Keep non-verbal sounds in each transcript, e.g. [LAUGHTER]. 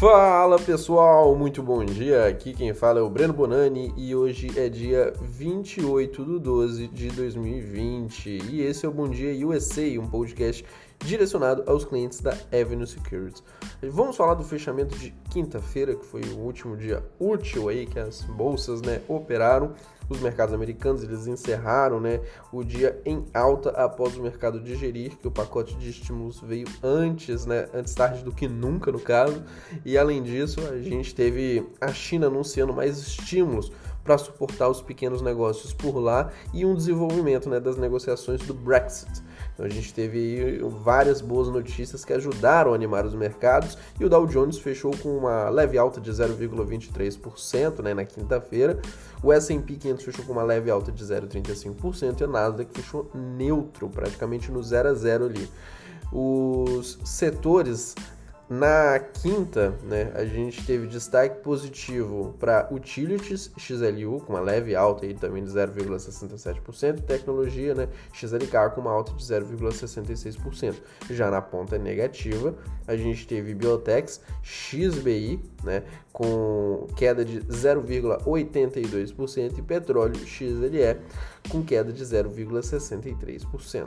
Fala pessoal, muito bom dia. Aqui quem fala é o Breno Bonani e hoje é dia 28 de 12 de 2020 e esse é o Bom Dia USA, um podcast direcionado aos clientes da Avenue Securities. Vamos falar do fechamento de quinta-feira, que foi o último dia útil aí que as bolsas né, operaram. Os mercados americanos eles encerraram né, o dia em alta após o mercado digerir que o pacote de estímulos veio antes, né, antes tarde do que nunca no caso. E além disso, a gente teve a China anunciando mais estímulos para suportar os pequenos negócios por lá e um desenvolvimento né, das negociações do Brexit. Então a gente teve várias boas notícias que ajudaram a animar os mercados e o Dow Jones fechou com uma leve alta de 0,23% né, na quinta-feira. O S&P 500 fechou com uma leve alta de 0,35% e a Nasdaq fechou neutro, praticamente no 0 a 0 ali. Os setores na quinta, né, a gente teve destaque positivo para Utilities XLU, com uma leve alta aí também de 0,67%, tecnologia, né, XLK com uma alta de 0,66%. Já na ponta negativa, a gente teve Biotechs XBI, né, com queda de 0,82% e petróleo XLE com queda de 0,63%.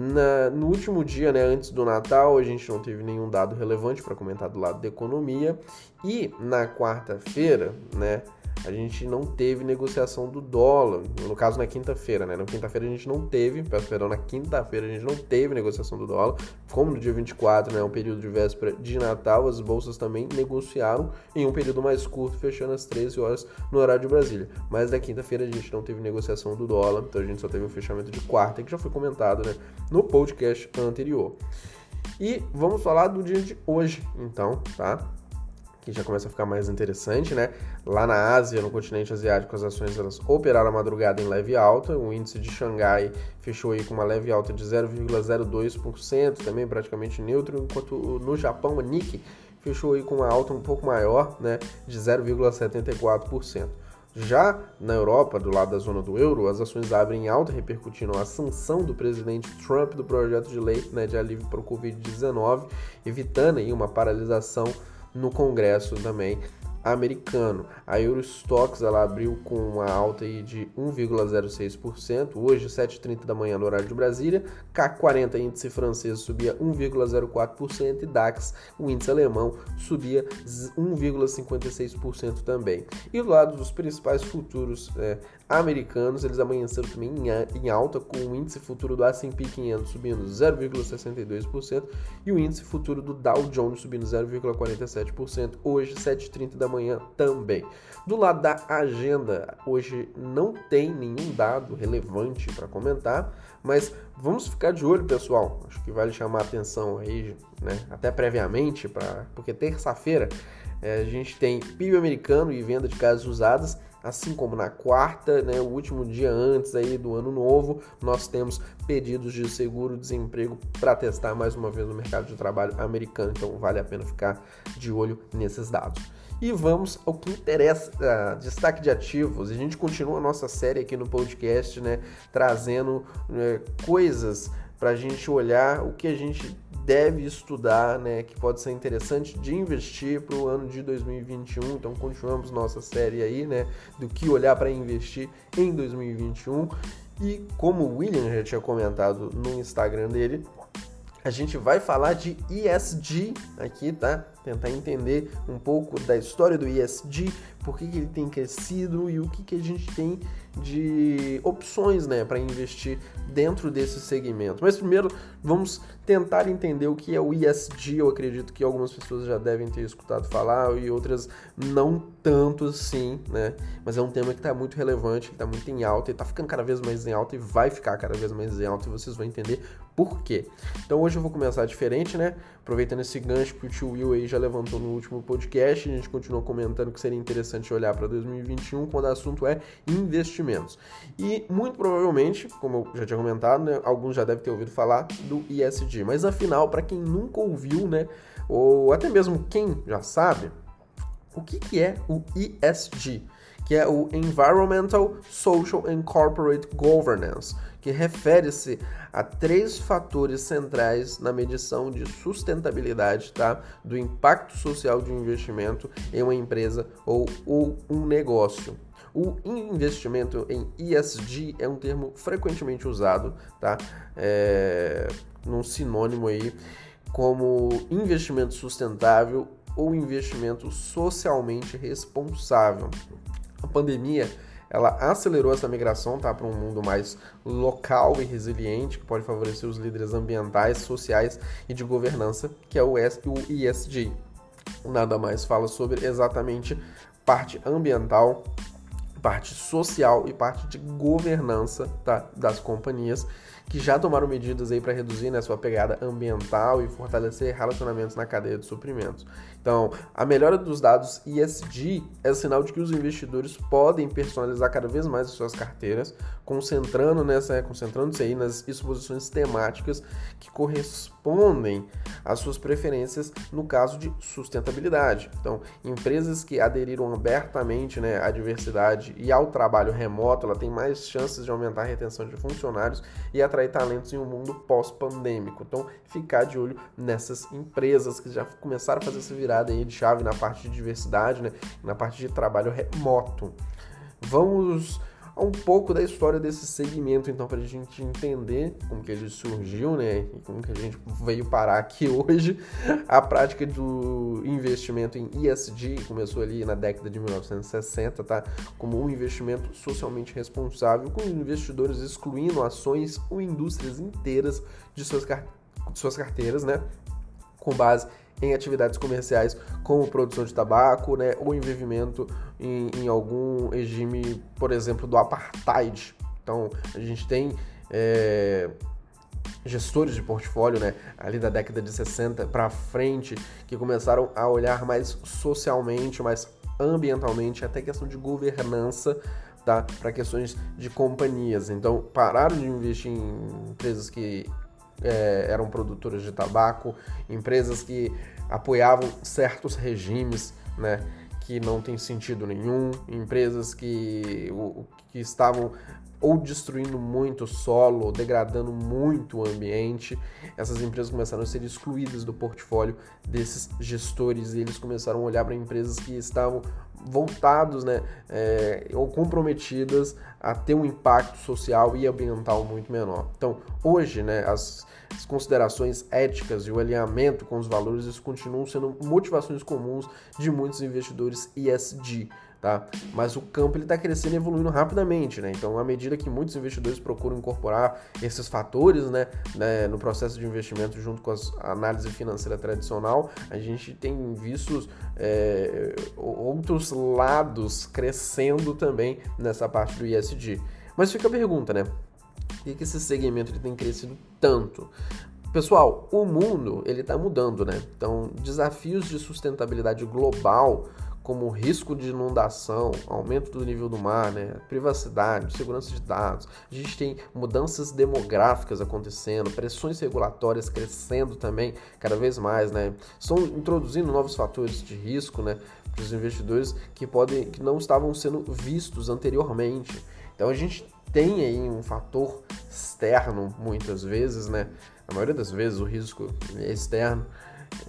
Na, no último dia, né, antes do Natal, a gente não teve nenhum dado relevante para comentar do lado da economia. E na quarta-feira, né, a gente não teve negociação do dólar, no caso na quinta-feira, né? Na quinta-feira a gente não teve, peço perdão, na quinta-feira a gente não teve negociação do dólar, como no dia 24, né, um período de véspera de Natal, as bolsas também negociaram em um período mais curto, fechando às 13 horas no horário de Brasília. Mas na quinta-feira a gente não teve negociação do dólar, então a gente só teve um fechamento de quarta, que já foi comentado, né, no podcast anterior. E vamos falar do dia de hoje, então, tá? Que já começa a ficar mais interessante, né? Lá na Ásia, no continente asiático, as ações elas operaram a madrugada em leve alta. O índice de Xangai fechou aí com uma leve alta de 0,02%, também praticamente neutro, enquanto no Japão, a Nikkei fechou aí com uma alta um pouco maior, né, de 0,74%. Já na Europa, do lado da zona do euro, as ações abrem em alta, repercutindo a sanção do presidente Trump do projeto de lei né, de alívio para o Covid-19, evitando aí uma paralisação no Congresso também americano. A Eurostox ela abriu com uma alta aí de 1,06%, hoje 7h30 da manhã no horário de Brasília. CAC 40 índice francês subia 1,04% e DAX, o índice alemão, subia 1,56% também. E do lado dos principais futuros é, americanos, eles amanheceram também em alta, com o índice futuro do S&P 500 subindo 0,62% e o índice futuro do Dow Jones subindo 0,47%, hoje 7h30 da manhã também. Do lado da agenda, hoje não tem nenhum dado relevante para comentar, mas vamos ficar de olho, pessoal. Acho que vale chamar a atenção aí, né, até previamente, pra, porque terça-feira é, a gente tem PIB americano e venda de casas usadas assim como na quarta, né, o último dia antes aí do ano novo, nós temos pedidos de seguro-desemprego para testar mais uma vez o mercado de trabalho americano, então vale a pena ficar de olho nesses dados. E vamos ao que interessa, uh, destaque de ativos. A gente continua a nossa série aqui no podcast, né, trazendo né, coisas para a gente olhar o que a gente deve estudar, né, que pode ser interessante de investir para o ano de 2021. Então continuamos nossa série aí, né, do que olhar para investir em 2021. E como o William já tinha comentado no Instagram dele, a gente vai falar de ESG aqui, tá? Tentar entender um pouco da história do ESG, por que, que ele tem crescido e o que, que a gente tem de opções né, para investir dentro desse segmento. Mas primeiro vamos tentar entender o que é o ESG. Eu acredito que algumas pessoas já devem ter escutado falar e outras não tanto assim, né? Mas é um tema que está muito relevante, que está muito em alta e está ficando cada vez mais em alta e vai ficar cada vez mais em alta e vocês vão entender por quê. Então hoje eu vou começar diferente, né? Aproveitando esse gancho que o tio Will aí já levantou no último podcast, a gente continuou comentando que seria interessante olhar para 2021 quando o assunto é investimentos. E muito provavelmente, como eu já tinha comentado, né, alguns já devem ter ouvido falar do ESG, mas afinal, para quem nunca ouviu, né, ou até mesmo quem já sabe, o que, que é o ESG? que é o Environmental, Social and Corporate Governance, que refere-se a três fatores centrais na medição de sustentabilidade tá? do impacto social de um investimento em uma empresa ou, ou um negócio. O investimento em ESG é um termo frequentemente usado, tá? É, num sinônimo aí como investimento sustentável ou investimento socialmente responsável. A pandemia ela acelerou essa migração tá, para um mundo mais local e resiliente, que pode favorecer os líderes ambientais, sociais e de governança, que é o ESG. Nada mais fala sobre exatamente parte ambiental, parte social e parte de governança tá, das companhias que já tomaram medidas aí para reduzir né, sua pegada ambiental e fortalecer relacionamentos na cadeia de suprimentos. Então, a melhora dos dados ESG é sinal de que os investidores podem personalizar cada vez mais as suas carteiras, concentrando nessa, concentrando-se aí nas exposições temáticas que correspondem às suas preferências no caso de sustentabilidade. Então, empresas que aderiram abertamente né, à diversidade e ao trabalho remoto, ela tem mais chances de aumentar a retenção de funcionários e atrair talentos em um mundo pós-pandêmico. Então, ficar de olho nessas empresas que já começaram a fazer essa virada aí de chave na parte de diversidade, né, na parte de trabalho remoto. Vamos um pouco da história desse segmento, então, para a gente entender como que ele surgiu, né, e como que a gente veio parar aqui [LAUGHS] hoje. A prática do investimento em ESG começou ali na década de 1960, tá, como um investimento socialmente responsável, com investidores excluindo ações ou indústrias inteiras de suas, de suas carteiras, né, com base em atividades comerciais como produção de tabaco, né, ou envolvimento em, em algum regime, por exemplo, do apartheid. Então, a gente tem é, gestores de portfólio, né, ali da década de 60 para frente, que começaram a olhar mais socialmente, mais ambientalmente, até questão de governança, tá, para questões de companhias. Então, pararam de investir em empresas que é, eram produtoras de tabaco, empresas que apoiavam certos regimes, né, que não tem sentido nenhum, empresas que, que estavam ou destruindo muito o solo, degradando muito o ambiente. Essas empresas começaram a ser excluídas do portfólio desses gestores e eles começaram a olhar para empresas que estavam voltados né, é, ou comprometidas a ter um impacto social e ambiental muito menor. Então, hoje, né, as, as considerações éticas e o alinhamento com os valores isso continuam sendo motivações comuns de muitos investidores ESG tá? Mas o campo ele está crescendo e evoluindo rapidamente, né? Então, à medida que muitos investidores procuram incorporar esses fatores, né, né no processo de investimento junto com a análise financeira tradicional, a gente tem visto é, outros lados crescendo também nessa parte do ISD. Mas fica a pergunta, né? Por que esse segmento ele tem crescido tanto? Pessoal, o mundo ele está mudando, né? Então, desafios de sustentabilidade global como risco de inundação, aumento do nível do mar, né, privacidade, segurança de dados. A gente tem mudanças demográficas acontecendo, pressões regulatórias crescendo também cada vez mais, né? Estão introduzindo novos fatores de risco, né, para os investidores que podem que não estavam sendo vistos anteriormente. Então a gente tem aí um fator externo muitas vezes, né? A maioria das vezes o risco é externo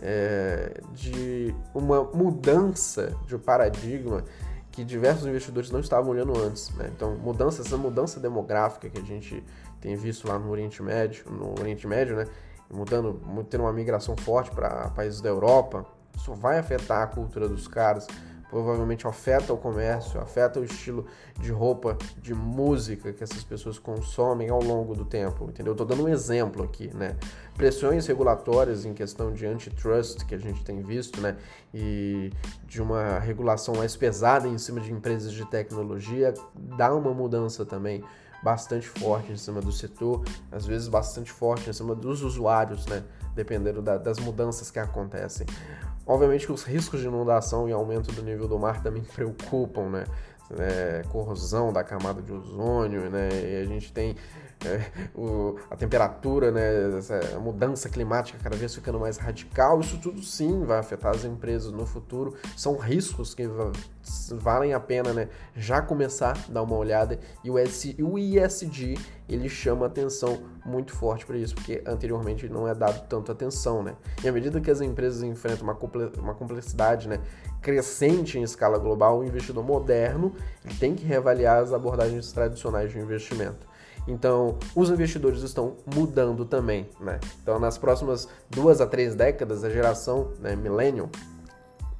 é, de uma mudança de paradigma que diversos investidores não estavam olhando antes. Né? Então, mudança, essa mudança demográfica que a gente tem visto lá no Oriente Médio, no Oriente Médio, né? mudando, tendo uma migração forte para países da Europa, isso vai afetar a cultura dos caras, provavelmente afeta o comércio, afeta o estilo de roupa, de música que essas pessoas consomem ao longo do tempo, entendeu? Estou dando um exemplo aqui, né? Pressões regulatórias em questão de antitrust que a gente tem visto, né? E de uma regulação mais pesada em cima de empresas de tecnologia dá uma mudança também bastante forte em cima do setor, às vezes bastante forte em cima dos usuários, né? Dependendo da, das mudanças que acontecem. Obviamente que os riscos de inundação e aumento do nível do mar também [LAUGHS] preocupam, né? É, corrosão da camada de ozônio, né? E a gente tem é, o, a temperatura, né, essa mudança climática cada vez ficando mais radical, isso tudo sim vai afetar as empresas no futuro. São riscos que valem a pena né, já começar a dar uma olhada. E o, S, o ISD ele chama atenção muito forte para isso, porque anteriormente não é dado tanta atenção. Né? E à medida que as empresas enfrentam uma, uma complexidade né, crescente em escala global, o investidor moderno tem que reavaliar as abordagens tradicionais de investimento. Então, os investidores estão mudando também, né? Então, nas próximas duas a três décadas, a geração né, millennial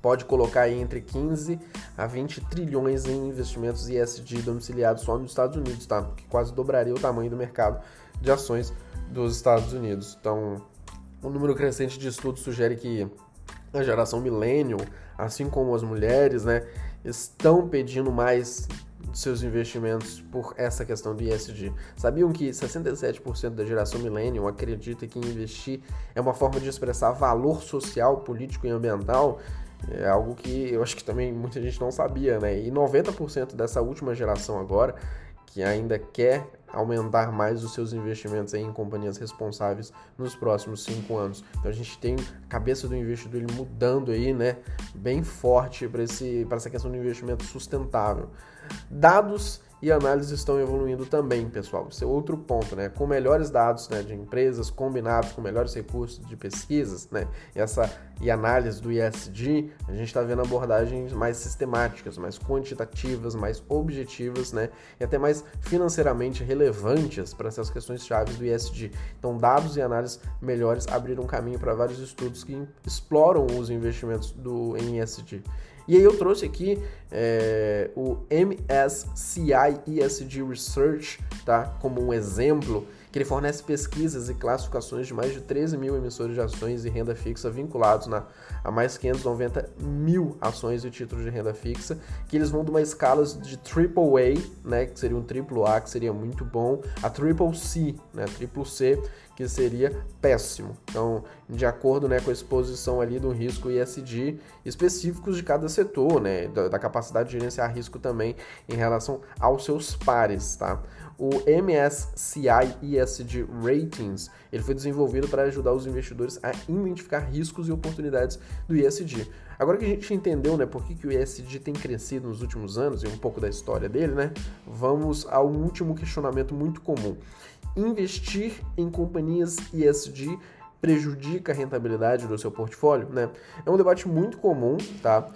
pode colocar entre 15 a 20 trilhões em investimentos ISD domiciliados só nos Estados Unidos, tá? Que quase dobraria o tamanho do mercado de ações dos Estados Unidos. Então, um número crescente de estudos sugere que a geração millennial, assim como as mulheres, né, estão pedindo mais seus investimentos por essa questão do ISD. Sabiam que 67% da geração millennial acredita que investir é uma forma de expressar valor social, político e ambiental? É algo que eu acho que também muita gente não sabia, né? E 90% dessa última geração agora, que ainda quer aumentar mais os seus investimentos em companhias responsáveis nos próximos cinco anos. Então a gente tem a cabeça do investidor mudando aí, né, bem forte para essa questão do investimento sustentável. Dados e análises estão evoluindo também, pessoal. Esse é outro ponto, né? Com melhores dados né, de empresas combinados com melhores recursos de pesquisas, né? E essa e análise do ISD, a gente está vendo abordagens mais sistemáticas, mais quantitativas, mais objetivas, né? E até mais financeiramente relevantes para essas questões chaves do ISD. Então, dados e análises melhores abriram caminho para vários estudos que exploram os investimentos do em ISD. E aí eu trouxe aqui é, o MSCI ESG Research, tá? Como um exemplo, que ele fornece pesquisas e classificações de mais de 13 mil emissores de ações e renda fixa vinculados na, a mais 590 mil ações e títulos de renda fixa, que eles vão de uma escala de AAA, né, que seria um triplo A, que seria muito bom, a triple C, né, triplo C, que seria péssimo. Então, de acordo né, com a exposição ali do risco ESG específicos de cada setor, né, da, da capacidade de gerenciar risco também em relação aos seus pares, tá? O MSCI ESG Ratings ele foi desenvolvido para ajudar os investidores a identificar riscos e oportunidades do ESG. Agora que a gente entendeu né, por que, que o ESG tem crescido nos últimos anos e um pouco da história dele, né, vamos ao último questionamento muito comum investir em companhias ESG prejudica a rentabilidade do seu portfólio, né? É um debate muito comum, tá?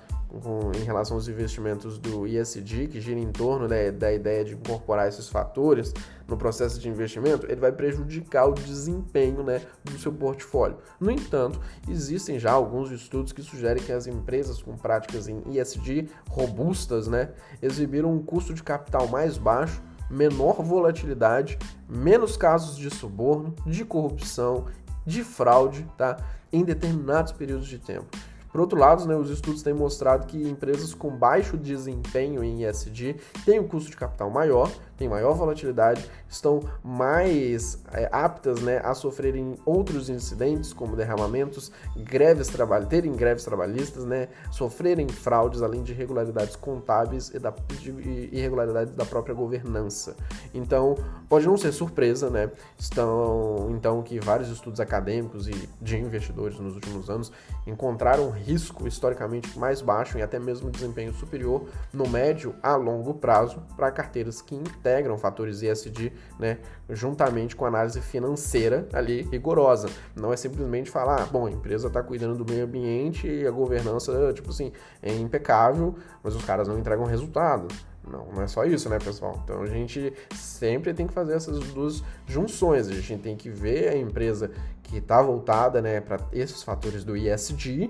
Em relação aos investimentos do ESG, que gira em torno né, da ideia de incorporar esses fatores no processo de investimento, ele vai prejudicar o desempenho né, do seu portfólio. No entanto, existem já alguns estudos que sugerem que as empresas com práticas em ESG robustas né, exibiram um custo de capital mais baixo menor volatilidade, menos casos de suborno, de corrupção, de fraude, tá? Em determinados períodos de tempo. Por outro lado, né, os estudos têm mostrado que empresas com baixo desempenho em ESG têm um custo de capital maior, têm maior volatilidade, estão mais é, aptas né, a sofrerem outros incidentes, como derramamentos, greves terem greves trabalhistas, né, sofrerem fraudes, além de irregularidades contábeis e da, de irregularidades da própria governança. Então, pode não ser surpresa, né? Estão então que vários estudos acadêmicos e de investidores nos últimos anos encontraram risco historicamente mais baixo e até mesmo desempenho superior no médio a longo prazo para carteiras que integram fatores ESG, né, juntamente com análise financeira ali rigorosa. Não é simplesmente falar, ah, bom, a empresa está cuidando do meio ambiente e a governança, tipo assim, é impecável, mas os caras não entregam resultado. Não, não é só isso, né, pessoal? Então a gente sempre tem que fazer essas duas junções. A gente tem que ver a empresa que está voltada né, para esses fatores do ISD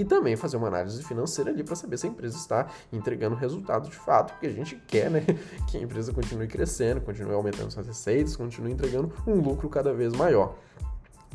e também fazer uma análise financeira ali para saber se a empresa está entregando resultado de fato, porque a gente quer né, [LAUGHS] que a empresa continue crescendo, continue aumentando suas receitas, continue entregando um lucro cada vez maior.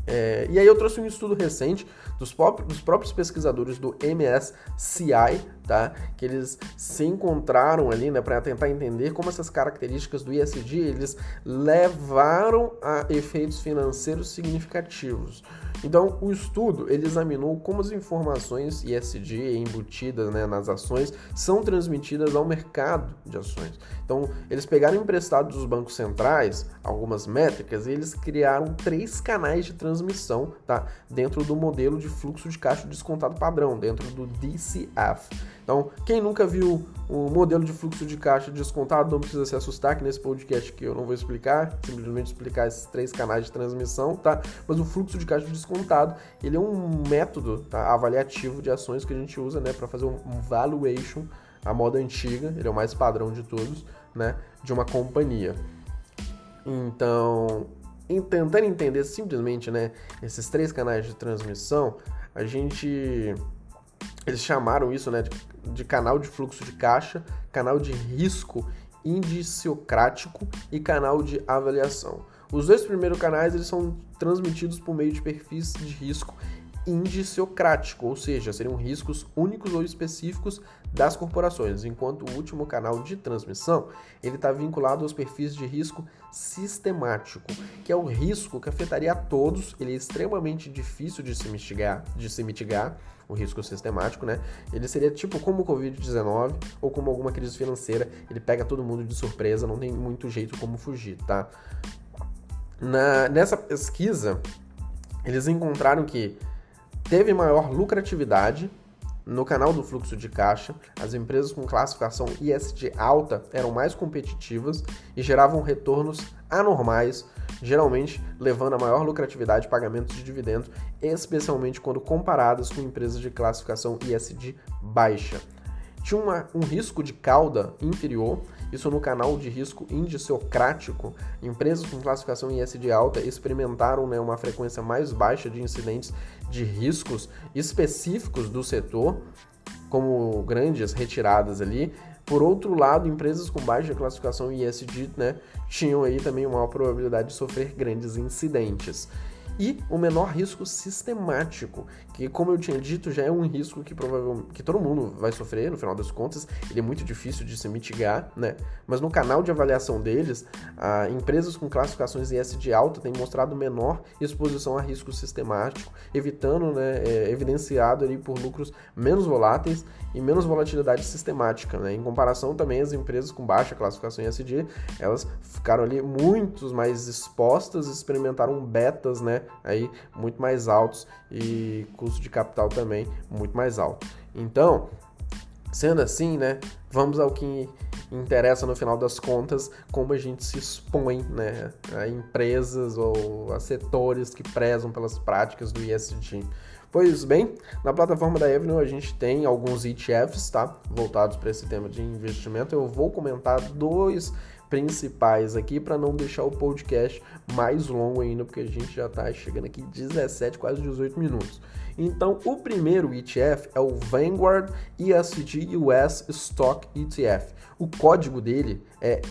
É, e aí eu trouxe um estudo recente dos, próprios pesquisadores do MSCI, tá? Que eles se encontraram ali, né, para tentar entender como essas características do ISD eles levaram a efeitos financeiros significativos. Então, o estudo ele examinou como as informações ISD embutidas né, nas ações são transmitidas ao mercado de ações. Então, eles pegaram emprestado dos bancos centrais algumas métricas e eles criaram três canais de transmissão tá, dentro do modelo de fluxo de caixa descontado padrão, dentro do DCF. Então, quem nunca viu o modelo de fluxo de caixa descontado, não precisa se assustar que nesse podcast que eu não vou explicar, simplesmente explicar esses três canais de transmissão, tá? Mas o fluxo de caixa descontado, ele é um método tá, avaliativo de ações que a gente usa, né, para fazer um, valuation a moda antiga, ele é o mais padrão de todos, né, de uma companhia. Então, tentando entender simplesmente, né, esses três canais de transmissão, a gente eles chamaram isso, né, de, de canal de fluxo de caixa, canal de risco indiciocrático e canal de avaliação. Os dois primeiros canais eles são transmitidos por meio de perfis de risco indiciocrático, ou seja, seriam riscos únicos ou específicos das corporações, enquanto o último canal de transmissão ele está vinculado aos perfis de risco sistemático, que é o risco que afetaria a todos. Ele é extremamente difícil de se mitigar, de se mitigar o risco sistemático, né? Ele seria tipo como o Covid-19 ou como alguma crise financeira, ele pega todo mundo de surpresa, não tem muito jeito como fugir, tá? Na, nessa pesquisa, eles encontraram que teve maior lucratividade no canal do fluxo de caixa, as empresas com classificação ISD alta eram mais competitivas e geravam retornos anormais, geralmente levando a maior lucratividade de pagamentos de dividendos, especialmente quando comparadas com empresas de classificação ISD baixa. Tinha uma, um risco de cauda inferior isso no canal de risco indiciocrático, empresas com classificação ISD alta experimentaram né, uma frequência mais baixa de incidentes de riscos específicos do setor, como grandes retiradas ali. Por outro lado, empresas com baixa classificação ISD né, tinham aí também uma maior probabilidade de sofrer grandes incidentes e o menor risco sistemático, que como eu tinha dito, já é um risco que provavelmente que todo mundo vai sofrer no final das contas, ele é muito difícil de se mitigar, né? Mas no canal de avaliação deles, a, empresas com classificações ESG alta têm mostrado menor exposição a risco sistemático, evitando, né, é, evidenciado ali por lucros menos voláteis e menos volatilidade sistemática, né? Em comparação também as empresas com baixa classificação ESG, elas ficaram ali muito mais expostas, experimentaram betas, né? Aí muito mais altos e custo de capital também muito mais alto. Então, sendo assim, né? Vamos ao que interessa no final das contas, como a gente se expõe, né? A empresas ou a setores que prezam pelas práticas do ESG. Pois bem, na plataforma da Avenue a gente tem alguns ETFs, tá? Voltados para esse tema de investimento. Eu vou comentar dois principais aqui para não deixar o podcast mais longo ainda, porque a gente já está chegando aqui 17, quase 18 minutos. Então, o primeiro ETF é o Vanguard ESG US Stock ETF. O código dele é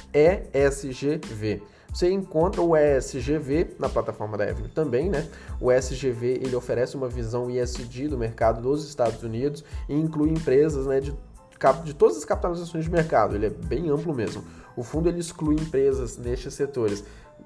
ESGV. Você encontra o ESGV na plataforma da Avenue também, né? O ESGV ele oferece uma visão ESG do mercado dos Estados Unidos e inclui empresas né, de, de todas as capitalizações de mercado. Ele é bem amplo mesmo. O fundo ele exclui empresas nestes setores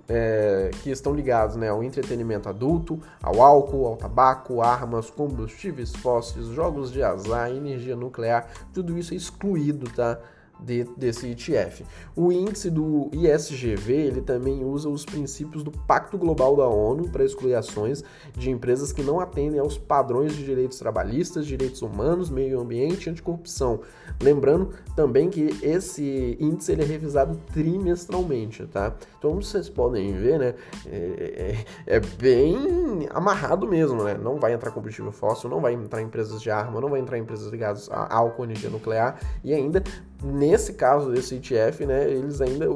é, que estão ligados né, ao entretenimento adulto, ao álcool, ao tabaco, armas, combustíveis fósseis, jogos de azar, energia nuclear, tudo isso é excluído tá, de, desse ETF. O índice do ISGV ele também usa os princípios do Pacto Global da ONU para excluir ações de empresas que não atendem aos padrões de direitos trabalhistas, direitos humanos, meio ambiente e anticorrupção. Lembrando também que esse índice ele é revisado trimestralmente, tá? Então, vocês podem ver, né, é, é, é bem amarrado mesmo, né? Não vai entrar combustível fóssil, não vai entrar empresas de arma, não vai entrar empresas ligadas a álcool, energia nuclear e ainda nesse caso desse ETF, né, eles ainda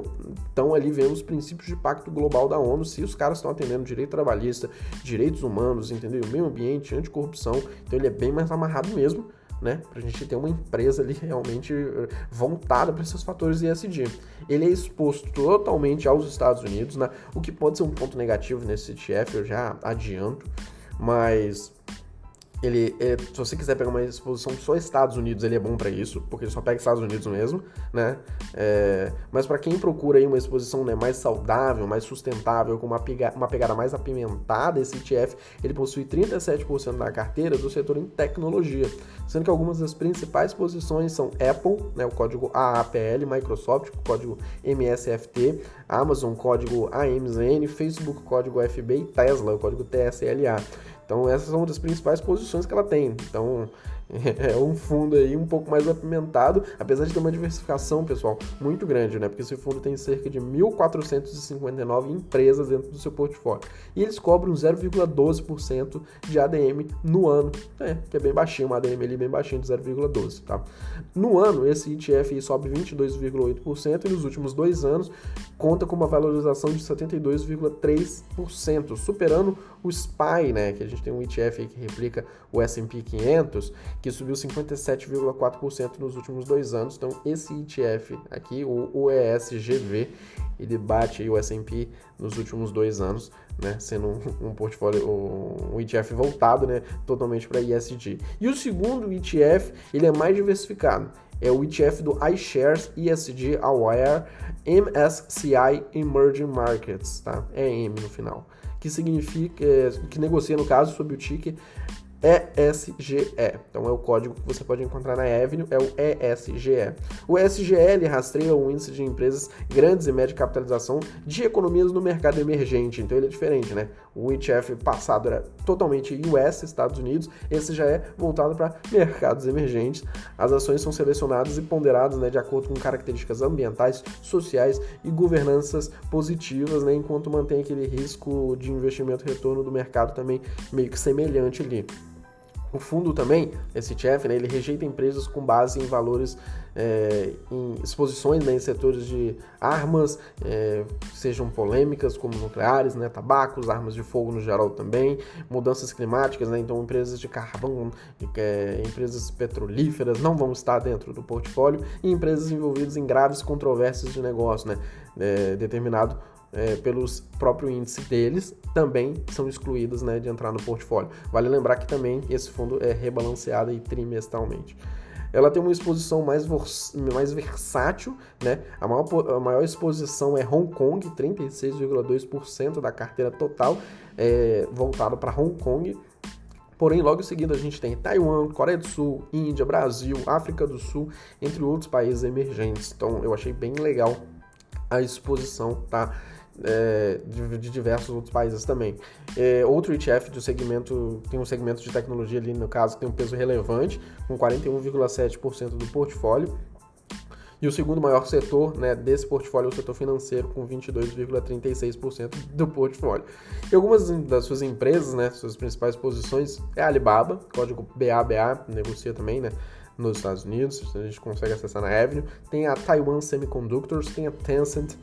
estão ali vendo os princípios de pacto global da ONU, se os caras estão atendendo direito trabalhista, direitos humanos, entendeu? Meio ambiente, anticorrupção, então ele é bem mais amarrado mesmo né? Para a gente ter uma empresa ali realmente eh, voltada para esses fatores ESG. Ele é exposto totalmente aos Estados Unidos, né? O que pode ser um ponto negativo nesse ETF, eu já adianto, mas ele, se você quiser pegar uma exposição só Estados Unidos, ele é bom para isso, porque ele só pega Estados Unidos mesmo, né? É, mas para quem procura aí uma exposição né, mais saudável, mais sustentável, com uma, pega, uma pegada mais apimentada, esse ETF ele possui 37% da carteira do setor em tecnologia, sendo que algumas das principais posições são Apple, né, o código AAPL, Microsoft, o código MSFT, Amazon, código AMZN, Facebook, código FB e Tesla, o código TSLA. Então essas são uma das principais posições que ela tem. Então [LAUGHS] é um fundo aí um pouco mais apimentado, apesar de ter uma diversificação, pessoal, muito grande, né? Porque esse fundo tem cerca de 1.459 empresas dentro do seu portfólio. E eles cobram 0,12% de ADM no ano, é, que é bem baixinho, uma ADM ali bem baixinho de 0,12, tá? No ano, esse ETF sobe 22,8% e nos últimos dois anos conta com uma valorização de 72,3%, superando o SPY, né? Que a gente tem um ETF que replica o S&P 500, que subiu 57,4% nos últimos dois anos. Então, esse ETF aqui, o ESGV, ele bate o S&P nos últimos dois anos, né, sendo um, um portfólio, um, ETF voltado, né, totalmente para ESG. E o segundo ETF, ele é mais diversificado. É o ETF do iShares ESG Aware MSCI Emerging Markets, tá? É M no final, que significa que negocia no caso sob o ticker ESGE. Então é o código que você pode encontrar na Avenue, é o ESGE. O ESGL rastreia o índice de empresas grandes e média capitalização de economias no mercado emergente. Então ele é diferente, né? O ETF passado era totalmente US, Estados Unidos, esse já é voltado para mercados emergentes. As ações são selecionadas e ponderadas né, de acordo com características ambientais, sociais e governanças positivas, né, enquanto mantém aquele risco de investimento retorno do mercado também meio que semelhante ali. O fundo também, esse ETF, né, ele rejeita empresas com base em valores, é, em exposições né, em setores de armas, é, sejam polêmicas como nucleares, né, tabacos, armas de fogo no geral também, mudanças climáticas, né, então empresas de carvão, é, empresas petrolíferas não vão estar dentro do portfólio e empresas envolvidas em graves controvérsias de negócio, né, é, determinado é, pelos próprio índice deles também são excluídas né, de entrar no portfólio. Vale lembrar que também esse fundo é rebalanceado trimestralmente. Ela tem uma exposição mais, mais versátil, né? A maior, a maior exposição é Hong Kong, 36,2% da carteira total é, voltado para Hong Kong. Porém, logo em seguida a gente tem Taiwan, Coreia do Sul, Índia, Brasil, África do Sul, entre outros países emergentes. Então, eu achei bem legal a exposição, tá? É, de, de, diversos outros países também. É, outro ETF do segmento, tem um segmento de tecnologia ali, no caso, tem um peso relevante, com 41,7% do portfólio. E o segundo maior setor né, desse portfólio é o setor financeiro, com 22,36% do portfólio. E algumas das suas empresas, né, suas principais posições, é a Alibaba, código BABA, negocia também, né? nos Estados Unidos, a gente consegue acessar na Avenue, tem a Taiwan Semiconductors, tem a Tencent,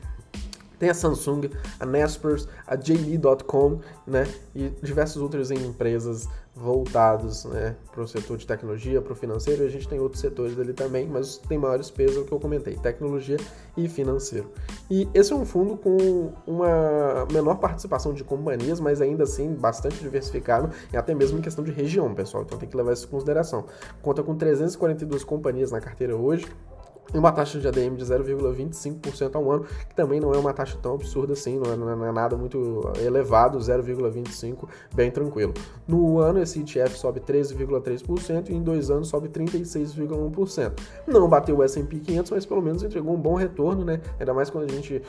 tem a Samsung, a Naspers, a JD.com, né? E diversas outras empresas voltados né, para o setor de tecnologia, para o financeiro, e a gente tem outros setores ali também, mas tem maiores pesos que eu comentei, tecnologia e financeiro. E esse é um fundo com uma menor participação de companhias, mas ainda assim bastante diversificado, e até mesmo em questão de região, pessoal, então tem que levar isso em consideração. Conta com 342 companhias na carteira hoje, e uma taxa de ADM de 0,25% ao ano, que também não é uma taxa tão absurda assim, não é, não é nada muito elevado, 0,25%, bem tranquilo. No ano, esse ETF sobe 13,3% e em dois anos sobe 36,1%. Não bateu o S&P 500, mas pelo menos entregou um bom retorno, né? Ainda mais quando a gente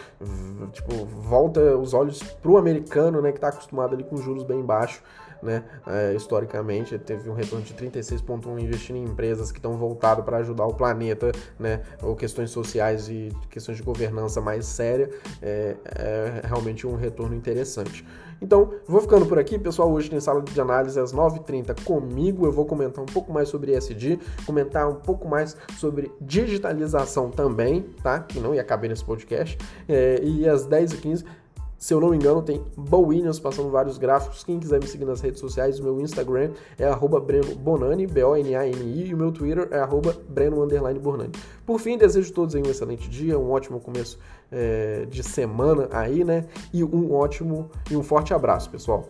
tipo, volta os olhos para o americano, né, que está acostumado ali com juros bem baixos né? É, historicamente, teve um retorno de 36,1 investindo em empresas que estão voltadas para ajudar o planeta, né? Ou questões sociais e questões de governança mais séria, é, é realmente um retorno interessante. Então, vou ficando por aqui, pessoal. Hoje tem sala de análise às 9h30 comigo. Eu vou comentar um pouco mais sobre ESG, comentar um pouco mais sobre digitalização também, tá? Que não ia caber nesse podcast. É, e às 10h15 Se eu não me engano, tem Bo Williams passando vários gráficos. Quem quiser me seguir nas redes sociais, o meu Instagram é arroba Breno Bonani, B-O-N-A-N-I, e o meu Twitter é arroba Breno. Por fim, desejo a todos um excelente dia, um ótimo começo é, de semana aí, né? E um ótimo e um forte abraço, pessoal.